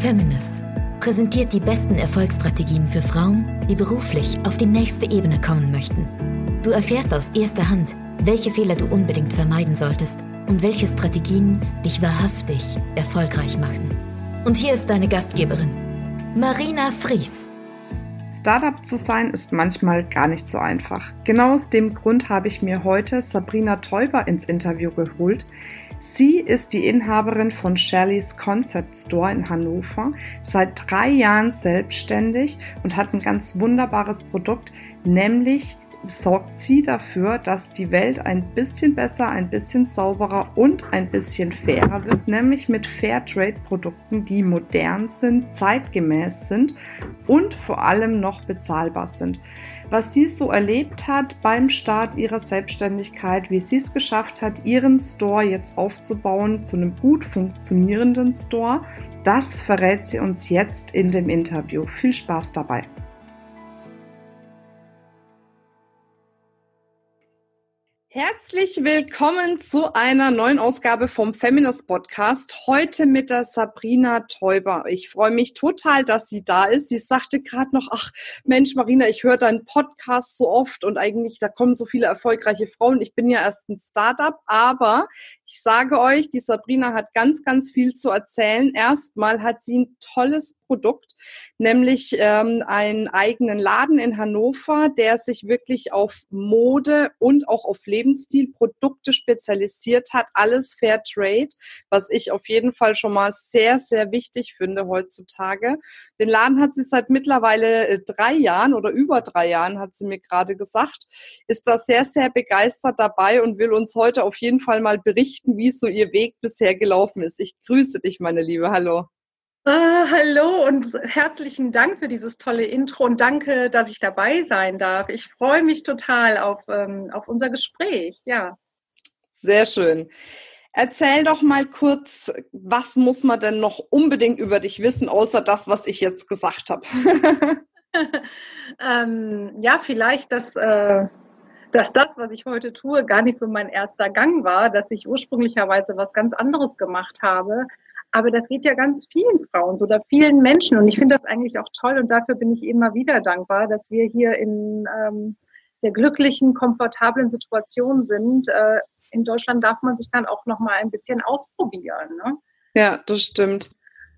Feminist präsentiert die besten Erfolgsstrategien für Frauen, die beruflich auf die nächste Ebene kommen möchten. Du erfährst aus erster Hand, welche Fehler du unbedingt vermeiden solltest und welche Strategien dich wahrhaftig erfolgreich machen. Und hier ist deine Gastgeberin, Marina Fries. Startup zu sein ist manchmal gar nicht so einfach. Genau aus dem Grund habe ich mir heute Sabrina Teuber ins Interview geholt. Sie ist die Inhaberin von Shellys Concept Store in Hannover, seit drei Jahren selbstständig und hat ein ganz wunderbares Produkt, nämlich sorgt sie dafür, dass die Welt ein bisschen besser, ein bisschen sauberer und ein bisschen fairer wird, nämlich mit Fairtrade-Produkten, die modern sind, zeitgemäß sind und vor allem noch bezahlbar sind. Was sie so erlebt hat beim Start ihrer Selbstständigkeit, wie sie es geschafft hat, ihren Store jetzt aufzubauen zu einem gut funktionierenden Store, das verrät sie uns jetzt in dem Interview. Viel Spaß dabei! Herzlich willkommen zu einer neuen Ausgabe vom Feminist Podcast. Heute mit der Sabrina Täuber. Ich freue mich total, dass sie da ist. Sie sagte gerade noch, ach Mensch, Marina, ich höre deinen Podcast so oft und eigentlich, da kommen so viele erfolgreiche Frauen. Ich bin ja erst ein Startup, aber ich sage euch, die Sabrina hat ganz, ganz viel zu erzählen. Erstmal hat sie ein tolles Produkt, nämlich ähm, einen eigenen Laden in Hannover, der sich wirklich auf Mode und auch auf Lebensstilprodukte spezialisiert hat. Alles Fair Trade, was ich auf jeden Fall schon mal sehr, sehr wichtig finde heutzutage. Den Laden hat sie seit mittlerweile äh, drei Jahren oder über drei Jahren, hat sie mir gerade gesagt, ist da sehr, sehr begeistert dabei und will uns heute auf jeden Fall mal berichten, wie so ihr Weg bisher gelaufen ist. Ich grüße dich, meine Liebe. Hallo. Ah, hallo und herzlichen Dank für dieses tolle Intro und danke, dass ich dabei sein darf. Ich freue mich total auf, ähm, auf unser Gespräch. Ja. Sehr schön. Erzähl doch mal kurz, was muss man denn noch unbedingt über dich wissen, außer das, was ich jetzt gesagt habe? ähm, ja, vielleicht, dass, äh, dass das, was ich heute tue, gar nicht so mein erster Gang war, dass ich ursprünglicherweise was ganz anderes gemacht habe aber das geht ja ganz vielen Frauen so oder vielen Menschen. Und ich finde das eigentlich auch toll und dafür bin ich immer wieder dankbar, dass wir hier in ähm, der glücklichen, komfortablen Situation sind. Äh, in Deutschland darf man sich dann auch noch mal ein bisschen ausprobieren. Ne? Ja, das stimmt.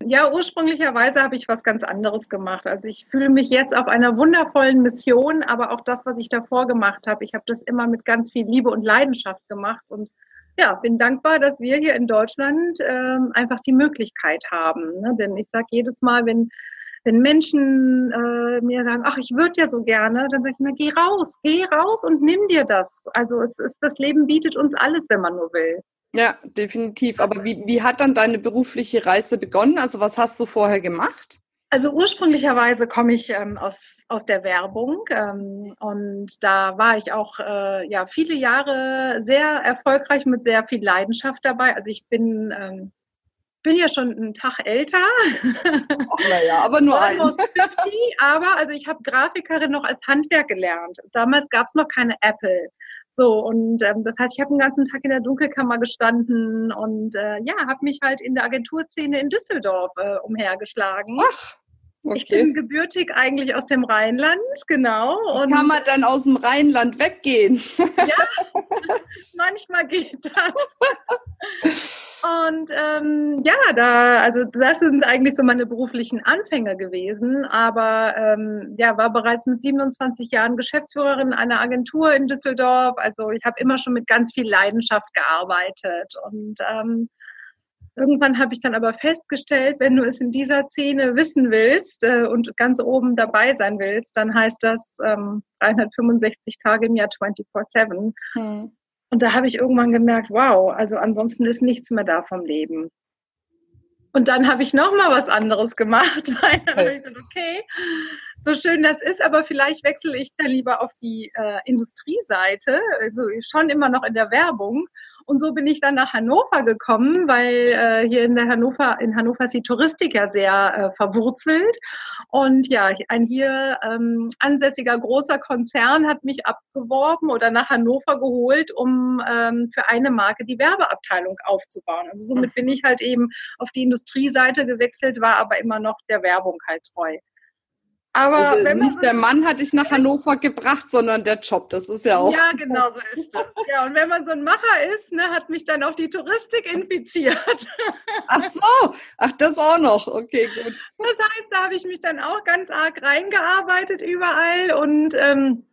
Ja, ursprünglicherweise habe ich was ganz anderes gemacht. Also ich fühle mich jetzt auf einer wundervollen Mission, aber auch das, was ich davor gemacht habe, ich habe das immer mit ganz viel Liebe und Leidenschaft gemacht und ja, bin dankbar, dass wir hier in Deutschland ähm, einfach die Möglichkeit haben. Ne? Denn ich sage jedes Mal, wenn, wenn Menschen äh, mir sagen, ach, ich würde ja so gerne, dann sage ich mir, geh raus, geh raus und nimm dir das. Also es ist, das Leben bietet uns alles, wenn man nur will. Ja, definitiv. Aber wie, wie hat dann deine berufliche Reise begonnen? Also was hast du vorher gemacht? Also ursprünglicherweise komme ich ähm, aus, aus der Werbung ähm, und da war ich auch äh, ja viele Jahre sehr erfolgreich mit sehr viel Leidenschaft dabei. Also ich bin ähm, bin ja schon einen Tag älter. Ach, naja, aber nur ein. 50, aber also ich habe Grafikerin noch als Handwerk gelernt. Damals gab es noch keine Apple. So, und ähm, das heißt, ich habe den ganzen Tag in der Dunkelkammer gestanden und äh, ja, habe mich halt in der Agenturszene in Düsseldorf äh, umhergeschlagen. Ach. Okay. Ich bin gebürtig eigentlich aus dem Rheinland, genau. Und Kann man dann aus dem Rheinland weggehen? Ja, manchmal geht das. Und ähm, ja, da, also das sind eigentlich so meine beruflichen Anfänge gewesen, aber ähm, ja, war bereits mit 27 Jahren Geschäftsführerin einer Agentur in Düsseldorf. Also ich habe immer schon mit ganz viel Leidenschaft gearbeitet und ähm, Irgendwann habe ich dann aber festgestellt, wenn du es in dieser Szene wissen willst äh, und ganz oben dabei sein willst, dann heißt das ähm, 365 Tage im Jahr 24-7. Hm. Und da habe ich irgendwann gemerkt, wow, also ansonsten ist nichts mehr da vom Leben. Und dann habe ich noch mal was anderes gemacht, weil dann habe ich gesagt, okay, so schön das ist, aber vielleicht wechsle ich dann lieber auf die äh, Industrieseite, also schon immer noch in der Werbung Und so bin ich dann nach Hannover gekommen, weil äh, hier in der Hannover, in Hannover ist die Touristik ja sehr äh, verwurzelt. Und ja, ein hier ähm, ansässiger großer Konzern hat mich abgeworben oder nach Hannover geholt, um ähm, für eine Marke die Werbeabteilung aufzubauen. Also somit bin ich halt eben auf die Industrieseite gewechselt, war aber immer noch der Werbung halt treu. Aber also wenn nicht der Mann hat dich nach Hannover gebracht, sondern der Job. Das ist ja auch. Ja, genau so ist es. Ja, und wenn man so ein Macher ist, ne, hat mich dann auch die Touristik infiziert. Ach so, ach das auch noch. Okay, gut. Das heißt, da habe ich mich dann auch ganz arg reingearbeitet überall und ähm,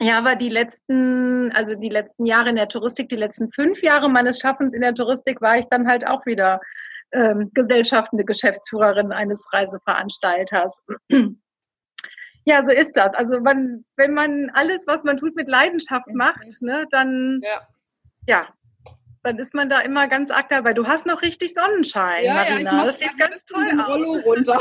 ja, aber die letzten, also die letzten Jahre in der Touristik, die letzten fünf Jahre meines Schaffens in der Touristik war ich dann halt auch wieder ähm, gesellschaftende Geschäftsführerin eines Reiseveranstalters. Ja, so ist das. Also man, wenn man alles, was man tut, mit Leidenschaft mhm. macht, ne, dann ja. ja, dann ist man da immer ganz arg dabei. Du hast noch richtig Sonnenschein, ja, Marina. Ja, das sieht ganz toll aus. Rollo runter.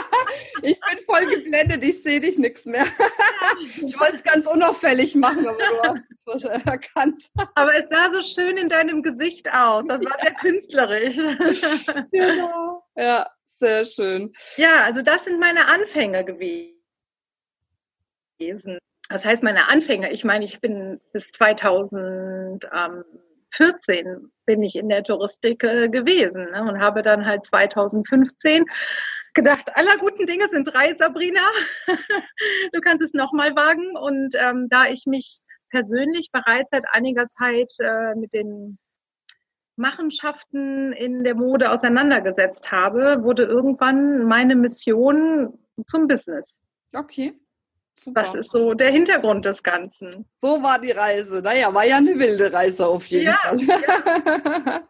ich bin voll geblendet, ich sehe dich nichts mehr. ich wollte es ganz unauffällig machen, aber du hast es erkannt. Aber es sah so schön in deinem Gesicht aus. Das war sehr künstlerisch. genau. Ja, sehr schön. Ja, also das sind meine Anfänge gewesen gewesen. Das heißt, meine Anfänge, ich meine, ich bin bis 2014 bin ich in der Touristik äh, gewesen ne, und habe dann halt 2015 gedacht, aller guten Dinge sind drei, Sabrina. du kannst es nochmal wagen. Und ähm, da ich mich persönlich bereits seit einiger Zeit äh, mit den Machenschaften in der Mode auseinandergesetzt habe, wurde irgendwann meine Mission zum Business. Okay. Super. Das ist so der Hintergrund des Ganzen. So war die Reise. Naja, war ja eine wilde Reise auf jeden ja, Fall. Ja.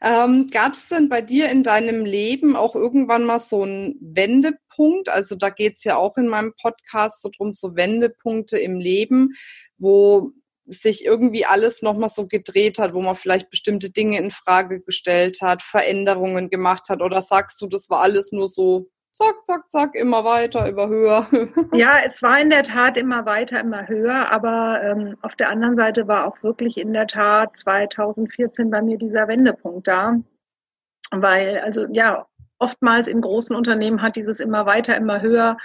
ähm, Gab es denn bei dir in deinem Leben auch irgendwann mal so einen Wendepunkt? Also da geht es ja auch in meinem Podcast so drum, so Wendepunkte im Leben, wo sich irgendwie alles nochmal so gedreht hat, wo man vielleicht bestimmte Dinge in Frage gestellt hat, Veränderungen gemacht hat? Oder sagst du, das war alles nur so zack, zack, zack, immer weiter, immer höher. ja, es war in der Tat immer weiter, immer höher, aber ähm, auf der anderen Seite war auch wirklich in der Tat 2014 bei mir dieser Wendepunkt da. Weil, also ja, oftmals in großen Unternehmen hat dieses immer weiter, immer höher,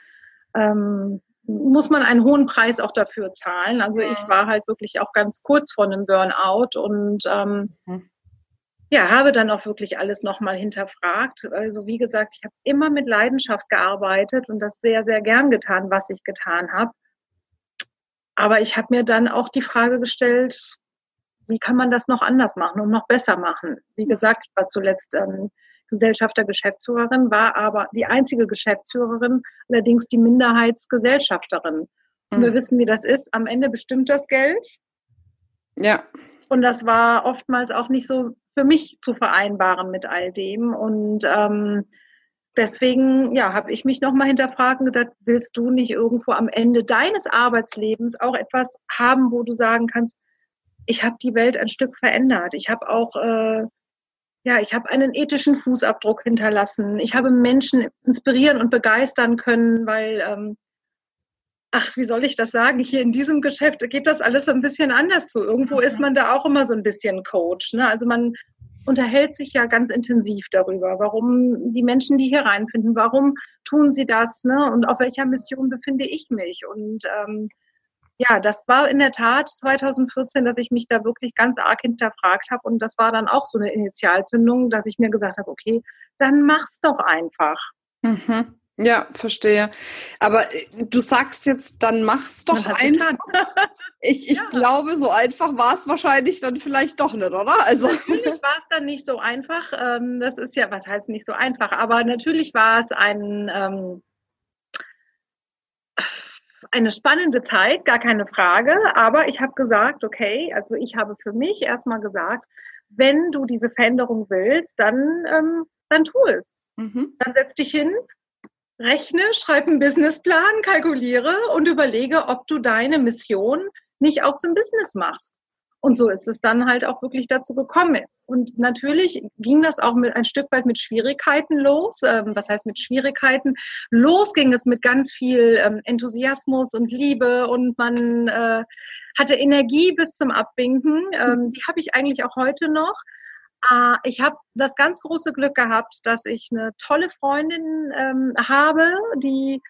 ähm, muss man einen hohen Preis auch dafür zahlen. Also ich war halt wirklich auch ganz kurz vor einem Burnout und ähm, mhm ja, habe dann auch wirklich alles nochmal hinterfragt. Also wie gesagt, ich habe immer mit Leidenschaft gearbeitet und das sehr, sehr gern getan, was ich getan habe. Aber ich habe mir dann auch die Frage gestellt, wie kann man das noch anders machen und noch besser machen? Wie gesagt, ich war zuletzt ähm, Gesellschafter Geschäftsführerin, war aber die einzige Geschäftsführerin, allerdings die Minderheitsgesellschafterin. Und mhm. wir wissen, wie das ist. Am Ende bestimmt das Geld. Ja. Und das war oftmals auch nicht so für mich zu vereinbaren mit all dem. Und ähm, deswegen ja, habe ich mich nochmal hinterfragt und gedacht, willst du nicht irgendwo am Ende deines Arbeitslebens auch etwas haben, wo du sagen kannst, ich habe die Welt ein Stück verändert. Ich habe auch äh, ja, ich habe einen ethischen Fußabdruck hinterlassen. Ich habe Menschen inspirieren und begeistern können, weil ähm, ach, wie soll ich das sagen? Hier in diesem Geschäft geht das alles so ein bisschen anders zu. Irgendwo ist man da auch immer so ein bisschen Coach. Ne? Also man unterhält sich ja ganz intensiv darüber, warum die Menschen, die hier reinfinden, warum tun sie das, ne? Und auf welcher Mission befinde ich mich? Und ähm, ja, das war in der Tat 2014, dass ich mich da wirklich ganz arg hinterfragt habe. Und das war dann auch so eine Initialzündung, dass ich mir gesagt habe, okay, dann mach's doch einfach. Mhm. Ja, verstehe. Aber äh, du sagst jetzt, dann mach's doch einfach. Ich, ich ja. glaube, so einfach war es wahrscheinlich dann vielleicht doch nicht, oder? Also. Natürlich war es dann nicht so einfach. Ähm, das ist ja, was heißt nicht so einfach? Aber natürlich war es ein, ähm, eine spannende Zeit, gar keine Frage. Aber ich habe gesagt, okay, also ich habe für mich erstmal gesagt, wenn du diese Veränderung willst, dann, ähm, dann tu es. Mhm. Dann setz dich hin, rechne, schreib einen Businessplan, kalkuliere und überlege, ob du deine Mission nicht auch zum Business machst. Und so ist es dann halt auch wirklich dazu gekommen. Und natürlich ging das auch mit ein Stück weit mit Schwierigkeiten los. Ähm, was heißt mit Schwierigkeiten? Los ging es mit ganz viel ähm, Enthusiasmus und Liebe und man äh, hatte Energie bis zum Abwinken. Ähm, die habe ich eigentlich auch heute noch. Äh, ich habe das ganz große Glück gehabt, dass ich eine tolle Freundin ähm, habe, die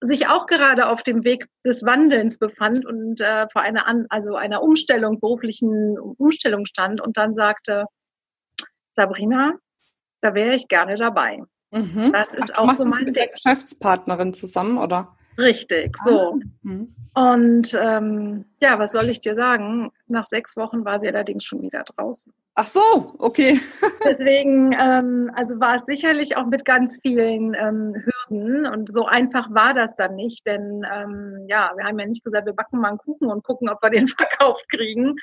sich auch gerade auf dem Weg des Wandelns befand und äh, vor einer An also einer Umstellung, beruflichen Umstellung stand und dann sagte, Sabrina, da wäre ich gerne dabei. Mhm. Das ist Ach, auch so mein mit der Geschäftspartnerin zusammen, oder? Richtig, so. Ah. Mhm. Und ähm, ja, was soll ich dir sagen? Nach sechs Wochen war sie allerdings schon wieder draußen. Ach so, okay. Deswegen, ähm, also war es sicherlich auch mit ganz vielen ähm, Hürden und so einfach war das dann nicht, denn ähm, ja, wir haben ja nicht gesagt, wir backen mal einen Kuchen und gucken, ob wir den verkauft kriegen,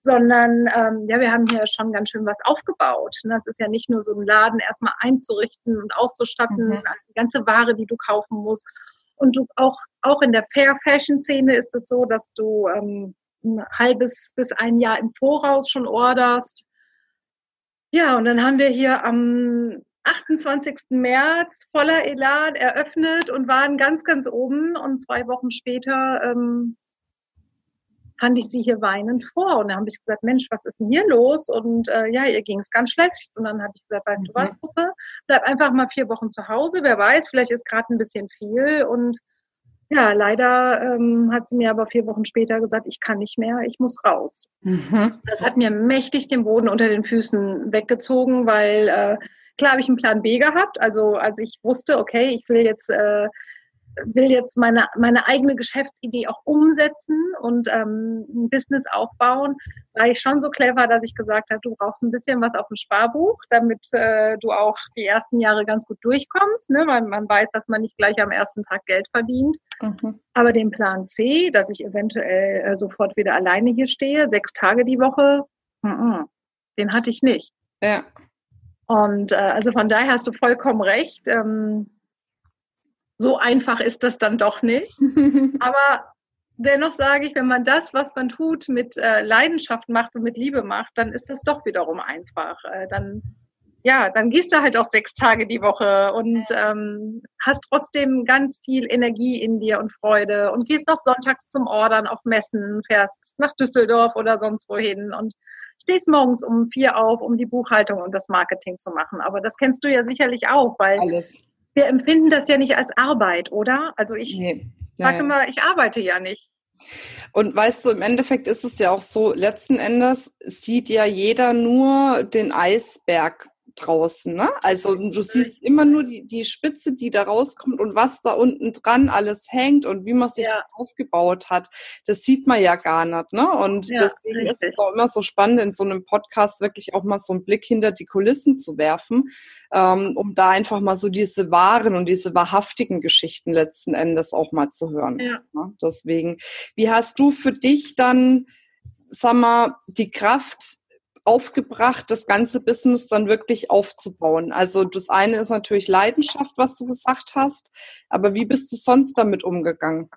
sondern ähm, ja, wir haben hier schon ganz schön was aufgebaut. Das ist ja nicht nur so ein Laden erstmal einzurichten und auszustatten, mhm. die ganze Ware, die du kaufen musst und du auch, auch in der Fair Fashion Szene ist es so, dass du ähm, ein halbes bis ein Jahr im Voraus schon orderst. Ja, und dann haben wir hier am 28. März voller Elan eröffnet und waren ganz, ganz oben. Und zwei Wochen später ähm, fand ich sie hier weinend vor. Und dann habe ich gesagt, Mensch, was ist denn hier los? Und äh, ja, ihr ging es ganz schlecht. Und dann habe ich gesagt, weißt mhm. du was, Gruppe, bleib einfach mal vier Wochen zu Hause. Wer weiß, vielleicht ist gerade ein bisschen viel. Und ja, leider ähm, hat sie mir aber vier Wochen später gesagt, ich kann nicht mehr, ich muss raus. Mhm. Das hat mir mächtig den Boden unter den Füßen weggezogen, weil äh, klar habe ich einen Plan B gehabt. Also als ich wusste, okay, ich will jetzt äh, will jetzt meine, meine eigene Geschäftsidee auch umsetzen und ähm, ein Business aufbauen, war ich schon so clever, dass ich gesagt habe, du brauchst ein bisschen was auf dem Sparbuch, damit äh, du auch die ersten Jahre ganz gut durchkommst, ne? weil man weiß, dass man nicht gleich am ersten Tag Geld verdient. Mhm. Aber den Plan C, dass ich eventuell äh, sofort wieder alleine hier stehe, sechs Tage die Woche, mm -mm, den hatte ich nicht. Ja. Und äh, also von daher hast du vollkommen recht. Ähm, so einfach ist das dann doch nicht. Aber dennoch sage ich, wenn man das, was man tut, mit äh, Leidenschaft macht und mit Liebe macht, dann ist das doch wiederum einfach. Äh, dann, ja, dann gehst du halt auch sechs Tage die Woche und ähm, hast trotzdem ganz viel Energie in dir und Freude und gehst noch sonntags zum Ordern auf Messen, fährst nach Düsseldorf oder sonst wohin und stehst morgens um vier auf, um die Buchhaltung und das Marketing zu machen. Aber das kennst du ja sicherlich auch, weil Alles wir empfinden das ja nicht als Arbeit, oder? Also ich nee. sage immer, ich arbeite ja nicht. Und weißt du, im Endeffekt ist es ja auch so, letzten Endes sieht ja jeder nur den Eisberg draußen. Ne? Also du siehst immer nur die, die Spitze, die da rauskommt und was da unten dran alles hängt und wie man sich ja. das aufgebaut hat. Das sieht man ja gar nicht. Ne? Und ja, deswegen richtig. ist es auch immer so spannend, in so einem Podcast wirklich auch mal so einen Blick hinter die Kulissen zu werfen, ähm, um da einfach mal so diese wahren und diese wahrhaftigen Geschichten letzten Endes auch mal zu hören. Ja. Ne? Deswegen, wie hast du für dich dann, sag mal, die Kraft aufgebracht, das ganze Business dann wirklich aufzubauen? Also das eine ist natürlich Leidenschaft, was du gesagt hast, aber wie bist du sonst damit umgegangen?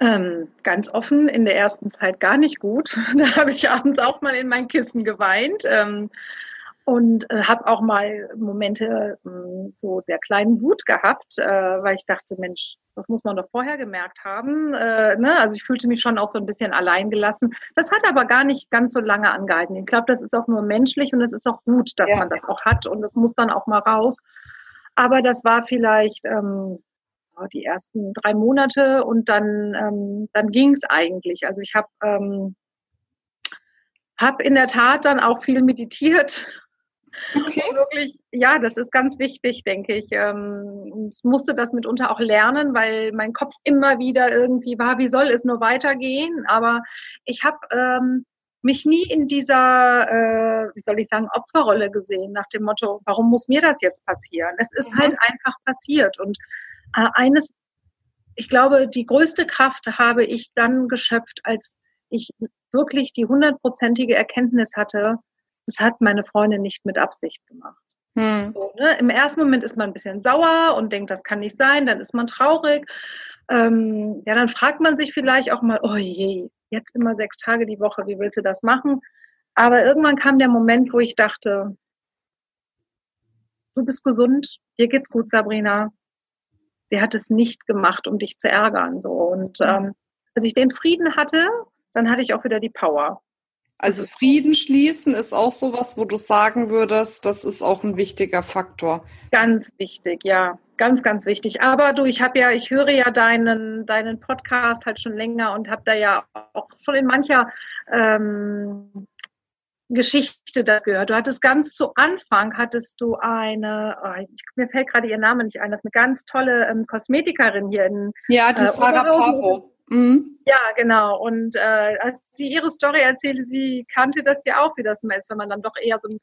Ähm, ganz offen, in der ersten Zeit gar nicht gut. Da habe ich abends auch mal in mein Kissen geweint. Ähm, und äh, habe auch mal Momente äh, so der kleinen Wut gehabt, äh, weil ich dachte, Mensch, das muss man doch vorher gemerkt haben. Äh, ne? Also ich fühlte mich schon auch so ein bisschen allein gelassen. Das hat aber gar nicht ganz so lange angehalten. Ich glaube, das ist auch nur menschlich und es ist auch gut, dass ja. man das auch hat und es muss dann auch mal raus. Aber das war vielleicht ähm, die ersten drei Monate und dann, ähm, dann ging es eigentlich. Also ich habe ähm, hab in der Tat dann auch viel meditiert Okay. Wirklich, ja, das ist ganz wichtig, denke ich. Ähm, und musste das mitunter auch lernen, weil mein Kopf immer wieder irgendwie war, wie soll es nur weitergehen? Aber ich habe ähm, mich nie in dieser, äh, wie soll ich sagen, Opferrolle gesehen, nach dem Motto, warum muss mir das jetzt passieren? Es ist mhm. halt einfach passiert. Und äh, eines, ich glaube, die größte Kraft habe ich dann geschöpft, als ich wirklich die hundertprozentige Erkenntnis hatte, das hat meine Freundin nicht mit Absicht gemacht. Hm. So, ne? Im ersten Moment ist man ein bisschen sauer und denkt, das kann nicht sein, dann ist man traurig. Ähm, ja, dann fragt man sich vielleicht auch mal, oh je, jetzt immer sechs Tage die Woche, wie willst du das machen? Aber irgendwann kam der Moment, wo ich dachte, du bist gesund, dir geht's gut, Sabrina. Sie hat es nicht gemacht, um dich zu ärgern. So. Und mhm. ähm, als ich den Frieden hatte, dann hatte ich auch wieder die Power. Also Frieden schließen ist auch sowas, wo du sagen würdest, das ist auch ein wichtiger Faktor. Ganz wichtig, ja, ganz, ganz wichtig. Aber du, ich habe ja, ich höre ja deinen, deinen Podcast halt schon länger und habe da ja auch schon in mancher ähm, Geschichte das gehört. Du hattest ganz zu Anfang hattest du eine, oh, ich, mir fällt gerade ihr Name nicht ein, das ist eine ganz tolle ähm, Kosmetikerin hier in Ja, die äh, Sarah Pavo. Mhm. Ja, genau. Und äh, als sie ihre Story erzählte, sie kannte das ja auch, wie das mal ist, wenn man dann doch eher so ein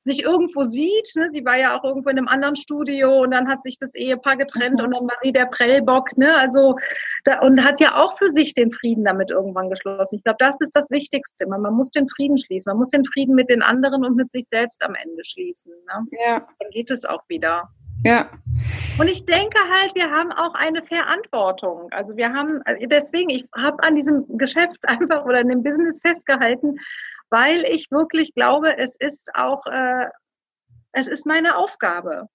sich irgendwo sieht. Ne? Sie war ja auch irgendwo in einem anderen Studio und dann hat sich das Ehepaar getrennt mhm. und dann war sie der Prellbock. Ne? Also da, und hat ja auch für sich den Frieden damit irgendwann geschlossen. Ich glaube, das ist das Wichtigste. Man, man muss den Frieden schließen. Man muss den Frieden mit den anderen und mit sich selbst am Ende schließen. Ne? Ja. Dann geht es auch wieder. Ja. Und ich denke halt, wir haben auch eine Verantwortung. Also wir haben, deswegen, ich habe an diesem Geschäft einfach oder in dem Business festgehalten, weil ich wirklich glaube, es ist auch, äh, es ist meine Aufgabe.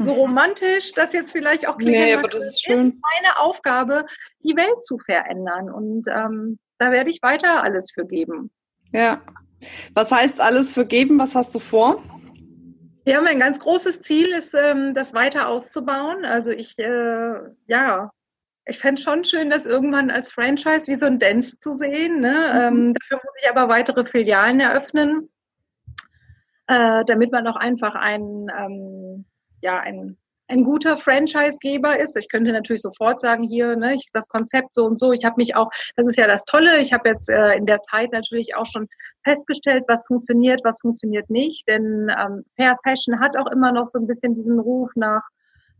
So mhm. romantisch, das jetzt vielleicht auch klingt, nee, aber das ist schön. Ist meine Aufgabe, die Welt zu verändern. Und ähm, da werde ich weiter alles für geben. Ja. Was heißt alles für geben? Was hast du vor? Ja, mein ganz großes Ziel ist, ähm, das weiter auszubauen. Also ich, äh, ja, ich fände schon schön, das irgendwann als Franchise wie so ein Dance zu sehen. Ne? Mhm. Ähm, dafür muss ich aber weitere Filialen eröffnen, äh, damit man auch einfach ein, ähm, ja, ein, ein guter Franchisegeber ist. Ich könnte natürlich sofort sagen, hier, ne, ich, das Konzept so und so. Ich habe mich auch, das ist ja das Tolle, ich habe jetzt äh, in der Zeit natürlich auch schon festgestellt, was funktioniert, was funktioniert nicht. Denn ähm, Fair Fashion hat auch immer noch so ein bisschen diesen Ruf nach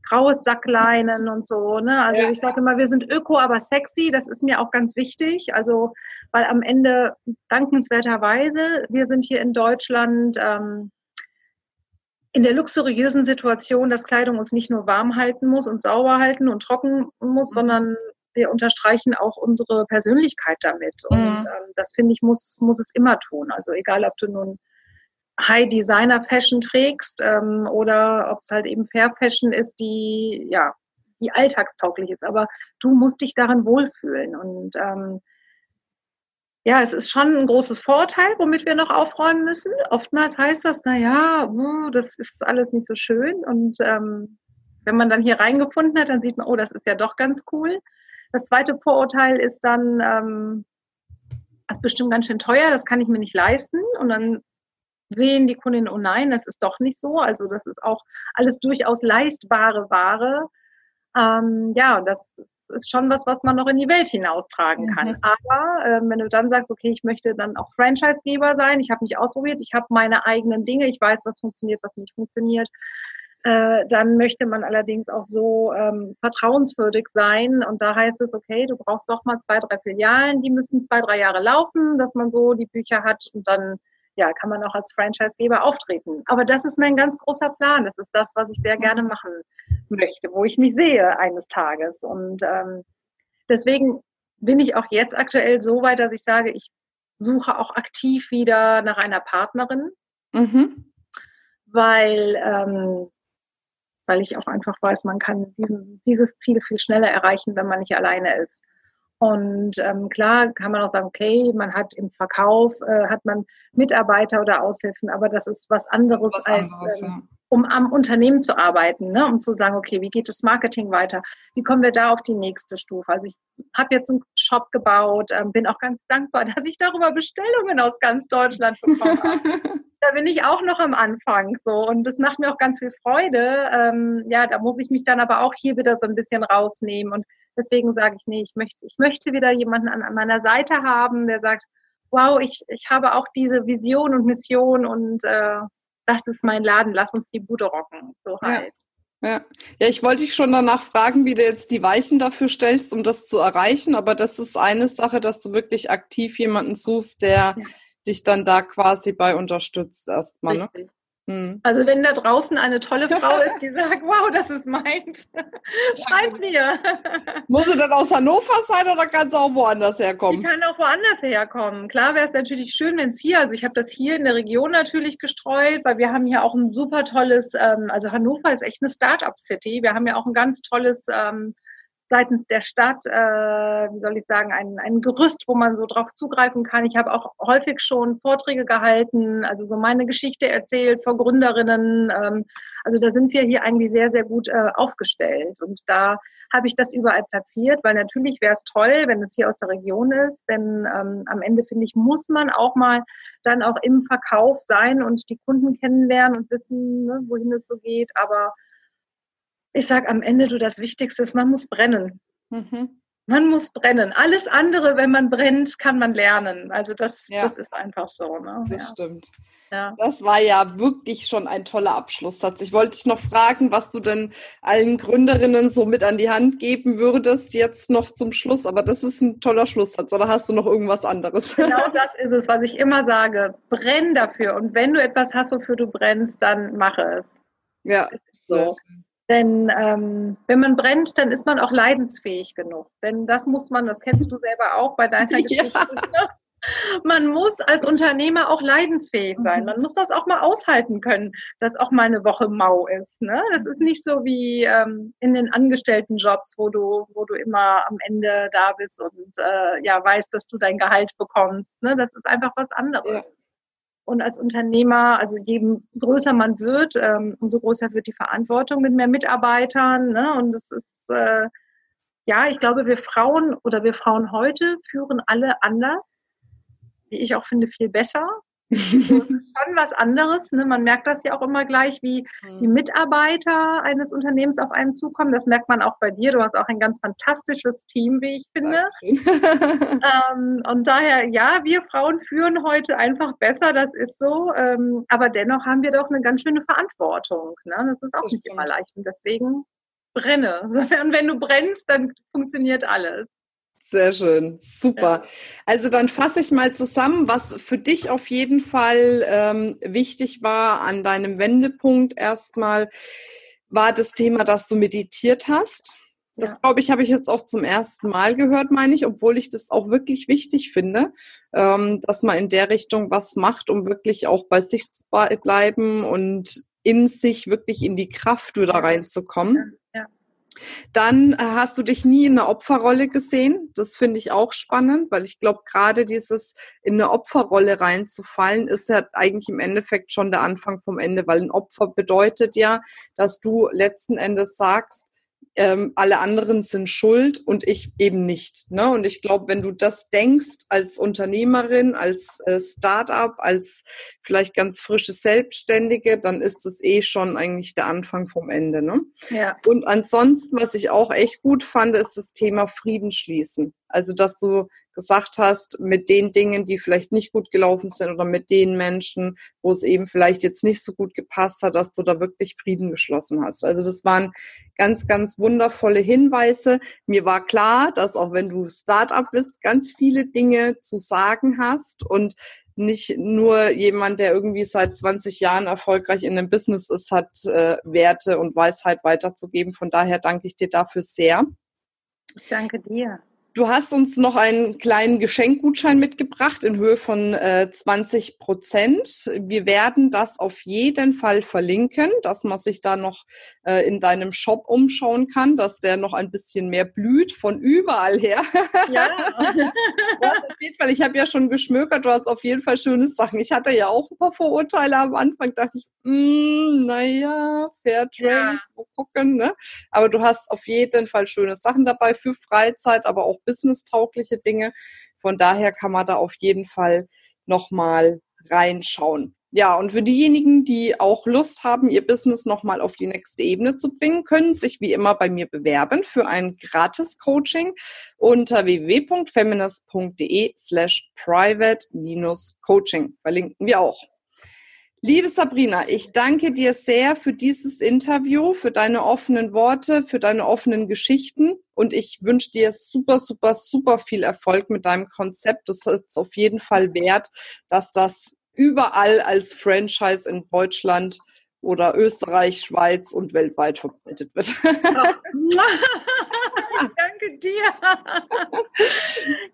graues Sackleinen und so. Ne? Also ja. ich sage immer, wir sind öko, aber sexy. Das ist mir auch ganz wichtig. Also weil am Ende dankenswerterweise, wir sind hier in Deutschland ähm, in der luxuriösen Situation, dass Kleidung uns nicht nur warm halten muss und sauber halten und trocken muss, mhm. sondern wir unterstreichen auch unsere Persönlichkeit damit. Und mhm. ähm, das finde ich, muss, muss es immer tun. Also egal, ob du nun High Designer Fashion trägst ähm, oder ob es halt eben Fair Fashion ist, die ja die alltagstauglich ist. Aber du musst dich darin wohlfühlen und ähm, ja, es ist schon ein großes Vorteil, womit wir noch aufräumen müssen. Oftmals heißt das, na ja, das ist alles nicht so schön. Und ähm, wenn man dann hier reingefunden hat, dann sieht man, oh, das ist ja doch ganz cool. Das zweite Vorurteil ist dann, ähm, das ist bestimmt ganz schön teuer, das kann ich mir nicht leisten. Und dann sehen die Kundinnen, oh nein, das ist doch nicht so. Also das ist auch alles durchaus leistbare Ware. Ähm, ja, das ist schon was, was man noch in die Welt hinaustragen kann. Mhm. Aber äh, wenn du dann sagst, okay, ich möchte dann auch Franchisegeber sein, ich habe mich ausprobiert, ich habe meine eigenen Dinge, ich weiß, was funktioniert, was nicht funktioniert, äh, dann möchte man allerdings auch so ähm, vertrauenswürdig sein. Und da heißt es, okay, du brauchst doch mal zwei, drei Filialen, die müssen zwei, drei Jahre laufen, dass man so die Bücher hat und dann ja, kann man auch als Franchisegeber auftreten. Aber das ist mein ganz großer Plan. Das ist das, was ich sehr gerne mhm. machen möchte, wo ich mich sehe eines Tages. Und ähm, deswegen bin ich auch jetzt aktuell so weit, dass ich sage, ich suche auch aktiv wieder nach einer Partnerin, mhm. weil, ähm, weil ich auch einfach weiß, man kann diesen, dieses Ziel viel schneller erreichen, wenn man nicht alleine ist. Und ähm, klar kann man auch sagen, okay, man hat im Verkauf, äh, hat man Mitarbeiter oder Aushilfen, aber das ist was anderes, ist was als anderes, ähm, ja. um am Unternehmen zu arbeiten, ne? um zu sagen, okay, wie geht das Marketing weiter? Wie kommen wir da auf die nächste Stufe? Also ich habe jetzt einen Shop gebaut, ähm, bin auch ganz dankbar, dass ich darüber Bestellungen aus ganz Deutschland bekommen habe. da bin ich auch noch am Anfang so und das macht mir auch ganz viel Freude. Ähm, ja, da muss ich mich dann aber auch hier wieder so ein bisschen rausnehmen und Deswegen sage ich, nee, ich möchte, ich möchte wieder jemanden an, an meiner Seite haben, der sagt, wow, ich, ich habe auch diese Vision und Mission und äh, das ist mein Laden, lass uns die Bude rocken. So halt. Ja. Ja. ja, ich wollte dich schon danach fragen, wie du jetzt die Weichen dafür stellst, um das zu erreichen. Aber das ist eine Sache, dass du wirklich aktiv jemanden suchst, der ja. dich dann da quasi bei unterstützt erstmal. Ne? Mhm. Also wenn da draußen eine tolle Frau ist, die sagt, wow, das ist meins, schreibt mir. Muss sie dann aus Hannover sein oder kann sie auch woanders herkommen? Die kann auch woanders herkommen. Klar wäre es natürlich schön, wenn es hier, also ich habe das hier in der Region natürlich gestreut, weil wir haben hier auch ein super tolles, ähm, also Hannover ist echt eine Start-up-City. Wir haben ja auch ein ganz tolles ähm, seitens der Stadt, äh, wie soll ich sagen, ein, ein Gerüst, wo man so drauf zugreifen kann. Ich habe auch häufig schon Vorträge gehalten, also so meine Geschichte erzählt vor Gründerinnen. Ähm, also da sind wir hier eigentlich sehr, sehr gut äh, aufgestellt. Und da habe ich das überall platziert, weil natürlich wäre es toll, wenn es hier aus der Region ist, denn ähm, am Ende finde ich, muss man auch mal dann auch im Verkauf sein und die Kunden kennenlernen und wissen, ne, wohin es so geht. Aber ich sage am Ende, du, das Wichtigste ist, man muss brennen. Mhm. Man muss brennen. Alles andere, wenn man brennt, kann man lernen. Also das, ja. das ist einfach so. Ne? Das ja. stimmt. Ja. Das war ja wirklich schon ein toller Abschlusssatz. Ich wollte dich noch fragen, was du denn allen Gründerinnen so mit an die Hand geben würdest, jetzt noch zum Schluss. Aber das ist ein toller Schlusssatz. Oder hast du noch irgendwas anderes? Genau das ist es, was ich immer sage. Brenn dafür. Und wenn du etwas hast, wofür du brennst, dann mache es. Ja. So. Denn ähm, wenn man brennt, dann ist man auch leidensfähig genug. Denn das muss man, das kennst du selber auch bei deiner Geschichte. Ja. Man muss als Unternehmer auch leidensfähig sein. Mhm. Man muss das auch mal aushalten können, dass auch mal eine Woche mau ist. Ne? Das ist nicht so wie ähm, in den Angestelltenjobs, wo du, wo du immer am Ende da bist und äh, ja weißt, dass du dein Gehalt bekommst. Ne? Das ist einfach was anderes. Ja. Und als Unternehmer, also je größer man wird, ähm, umso größer wird die Verantwortung mit mehr Mitarbeitern. Ne? Und das ist, äh, ja, ich glaube, wir Frauen oder wir Frauen heute führen alle anders, wie ich auch finde, viel besser schon was anderes. Ne? Man merkt das ja auch immer gleich, wie die mhm. Mitarbeiter eines Unternehmens auf einen zukommen. Das merkt man auch bei dir. Du hast auch ein ganz fantastisches Team, wie ich finde. ähm, und daher, ja, wir Frauen führen heute einfach besser, das ist so. Ähm, aber dennoch haben wir doch eine ganz schöne Verantwortung. Ne? Das ist auch das nicht stimmt. immer leicht. Und deswegen brenne. Und wenn du brennst, dann funktioniert alles. Sehr schön, super. Also dann fasse ich mal zusammen, was für dich auf jeden Fall ähm, wichtig war an deinem Wendepunkt erstmal, war das Thema, dass du meditiert hast. Das ja. glaube ich, habe ich jetzt auch zum ersten Mal gehört, meine ich, obwohl ich das auch wirklich wichtig finde, ähm, dass man in der Richtung was macht, um wirklich auch bei sich zu bleiben und in sich wirklich in die Kraft wieder reinzukommen. Dann äh, hast du dich nie in einer Opferrolle gesehen. Das finde ich auch spannend, weil ich glaube, gerade dieses in eine Opferrolle reinzufallen, ist ja eigentlich im Endeffekt schon der Anfang vom Ende, weil ein Opfer bedeutet ja, dass du letzten Endes sagst, ähm, alle anderen sind schuld und ich eben nicht. Ne? Und ich glaube, wenn du das denkst als Unternehmerin, als äh, Start-up, als vielleicht ganz frische Selbstständige, dann ist es eh schon eigentlich der Anfang vom Ende. Ne? Ja. Und ansonsten, was ich auch echt gut fand, ist das Thema Frieden schließen. Also, dass du gesagt hast, mit den Dingen, die vielleicht nicht gut gelaufen sind oder mit den Menschen, wo es eben vielleicht jetzt nicht so gut gepasst hat, dass du da wirklich Frieden geschlossen hast. Also das waren ganz, ganz wundervolle Hinweise. Mir war klar, dass auch wenn du Startup bist, ganz viele Dinge zu sagen hast und nicht nur jemand, der irgendwie seit 20 Jahren erfolgreich in einem Business ist, hat äh, Werte und Weisheit weiterzugeben. Von daher danke ich dir dafür sehr. Ich danke dir. Du hast uns noch einen kleinen Geschenkgutschein mitgebracht in Höhe von äh, 20 Prozent. Wir werden das auf jeden Fall verlinken, dass man sich da noch äh, in deinem Shop umschauen kann, dass der noch ein bisschen mehr blüht von überall her. Ja. du hast auf jeden Fall, ich habe ja schon geschmökert, du hast auf jeden Fall schöne Sachen. Ich hatte ja auch ein paar Vorurteile am Anfang, dachte ich, mm, naja, Fairtrade, ja. mal gucken. Ne? Aber du hast auf jeden Fall schöne Sachen dabei für Freizeit, aber auch businesstaugliche Dinge. Von daher kann man da auf jeden Fall nochmal reinschauen. Ja, und für diejenigen, die auch Lust haben, ihr Business nochmal auf die nächste Ebene zu bringen, können sich wie immer bei mir bewerben für ein Gratis-Coaching unter www.feminist.de slash private-coaching. Verlinken wir auch. Liebe Sabrina, ich danke dir sehr für dieses Interview, für deine offenen Worte, für deine offenen Geschichten und ich wünsche dir super, super, super viel Erfolg mit deinem Konzept. Das ist auf jeden Fall wert, dass das überall als Franchise in Deutschland oder Österreich, Schweiz und weltweit verbreitet wird. danke dir.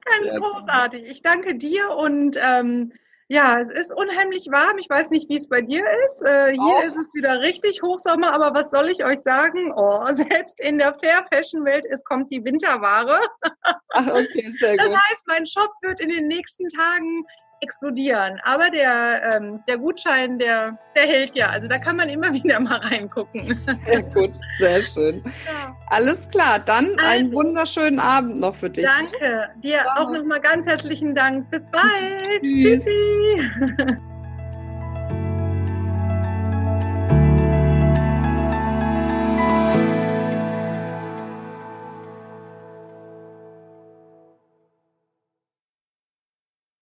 Ganz großartig. Ich danke dir und ähm, ja, es ist unheimlich warm. Ich weiß nicht, wie es bei dir ist. Äh, hier Auch. ist es wieder richtig Hochsommer, aber was soll ich euch sagen? Oh, selbst in der Fair Fashion Welt ist, kommt die Winterware. Ach, okay, sehr gut. Das heißt, mein Shop wird in den nächsten Tagen explodieren. Aber der, ähm, der Gutschein, der, der hält ja. Also da kann man immer wieder mal reingucken. Sehr gut, sehr schön. Ja. Alles klar, dann also, einen wunderschönen Abend noch für dich. Danke. Dir Ciao. auch nochmal ganz herzlichen Dank. Bis bald. Tschüss. Tschüssi.